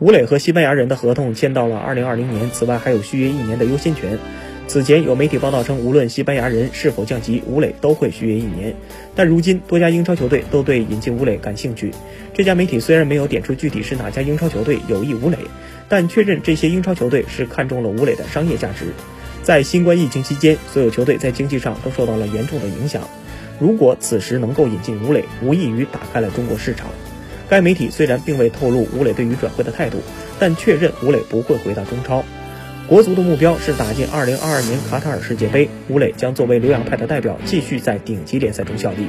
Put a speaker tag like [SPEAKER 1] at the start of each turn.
[SPEAKER 1] 吴磊和西班牙人的合同签到了2020年，此外还有续约一年的优先权。此前有媒体报道称，无论西班牙人是否降级，吴磊都会续约一年。但如今多家英超球队都对引进吴磊感兴趣。这家媒体虽然没有点出具体是哪家英超球队有意吴磊，但确认这些英超球队是看中了吴磊的商业价值。在新冠疫情期间，所有球队在经济上都受到了严重的影响。如果此时能够引进吴磊，无异于打开了中国市场。该媒体虽然并未透露吴磊对于转会的态度，但确认吴磊不会回到中超。国足的目标是打进2022年卡塔尔世界杯，吴磊将作为留洋派的代表，继续在顶级联赛中效力。